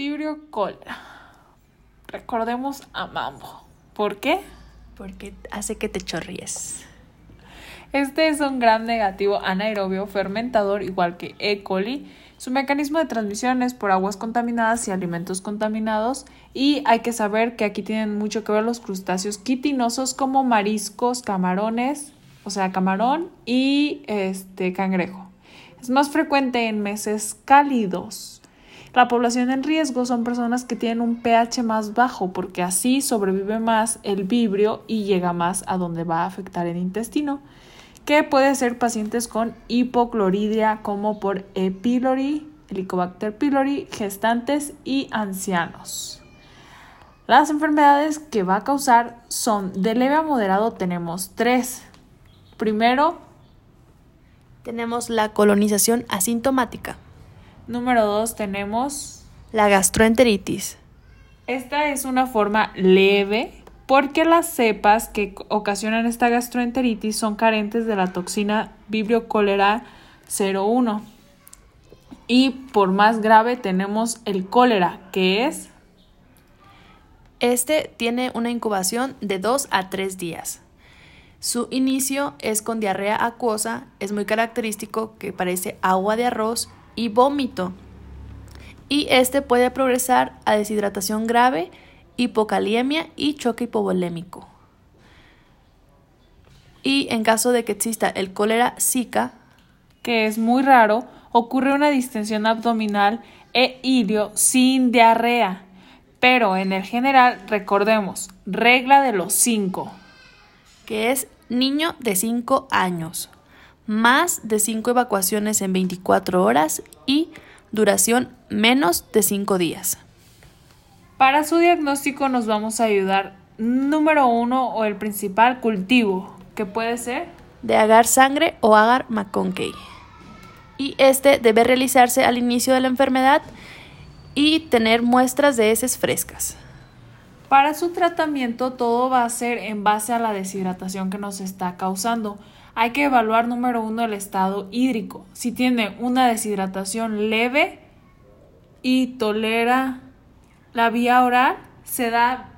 Vibrio cólera. Recordemos a Mambo. ¿Por qué? Porque hace que te chorríes. Este es un gran negativo anaerobio fermentador igual que E. coli. Su mecanismo de transmisión es por aguas contaminadas y alimentos contaminados y hay que saber que aquí tienen mucho que ver los crustáceos quitinosos como mariscos, camarones, o sea, camarón y este cangrejo. Es más frecuente en meses cálidos. La población en riesgo son personas que tienen un pH más bajo porque así sobrevive más el vibrio y llega más a donde va a afectar el intestino que puede ser pacientes con hipocloridria como por E. pylori, Helicobacter pylori, gestantes y ancianos. Las enfermedades que va a causar son de leve a moderado tenemos tres. Primero, tenemos la colonización asintomática. Número dos, tenemos la gastroenteritis. Esta es una forma leve porque las cepas que ocasionan esta gastroenteritis son carentes de la toxina Vibrio cólera 01. Y por más grave tenemos el cólera, que es... Este tiene una incubación de 2 a 3 días. Su inicio es con diarrea acuosa, es muy característico que parece agua de arroz y vómito. Y este puede progresar a deshidratación grave hipocaliemia y choque hipovolémico. Y en caso de que exista el cólera zika, que es muy raro, ocurre una distensión abdominal e ilio sin diarrea. Pero en el general, recordemos, regla de los 5. Que es niño de 5 años, más de 5 evacuaciones en 24 horas y duración menos de 5 días. Para su diagnóstico nos vamos a ayudar número uno o el principal cultivo, que puede ser de agar sangre o agar McConkey. Y este debe realizarse al inicio de la enfermedad y tener muestras de heces frescas. Para su tratamiento todo va a ser en base a la deshidratación que nos está causando. Hay que evaluar número uno el estado hídrico. Si tiene una deshidratación leve y tolera la vía oral se da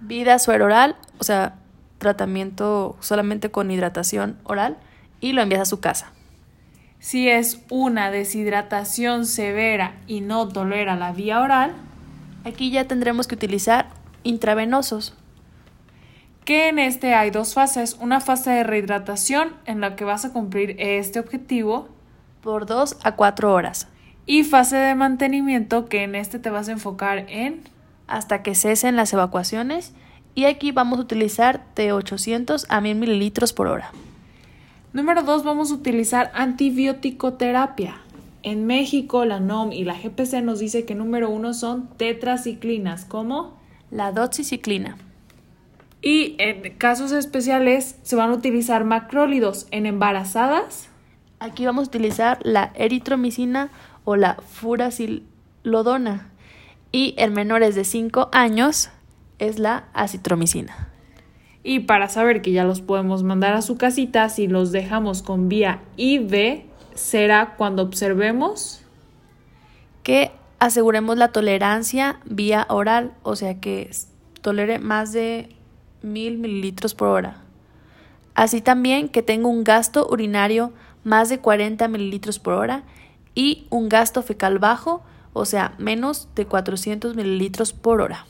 vida oral, o sea, tratamiento solamente con hidratación oral y lo envías a su casa. Si es una deshidratación severa y no tolera la vía oral, aquí ya tendremos que utilizar intravenosos. Que en este hay dos fases, una fase de rehidratación en la que vas a cumplir este objetivo por 2 a 4 horas y fase de mantenimiento que en este te vas a enfocar en hasta que cesen las evacuaciones y aquí vamos a utilizar de 800 a 1000 mililitros por hora. Número 2 vamos a utilizar antibiótico-terapia. En México la NOM y la GPC nos dice que número 1 son tetraciclinas como la doxiciclina. Y en casos especiales se van a utilizar macrólidos en embarazadas. Aquí vamos a utilizar la eritromicina o la furasilodona. Y en menores de 5 años es la acitromicina. Y para saber que ya los podemos mandar a su casita, si los dejamos con vía IV, será cuando observemos que aseguremos la tolerancia vía oral, o sea que tolere más de mil mililitros por hora. Así también que tenga un gasto urinario más de 40 mililitros por hora y un gasto fecal bajo, o sea, menos de 400 mililitros por hora.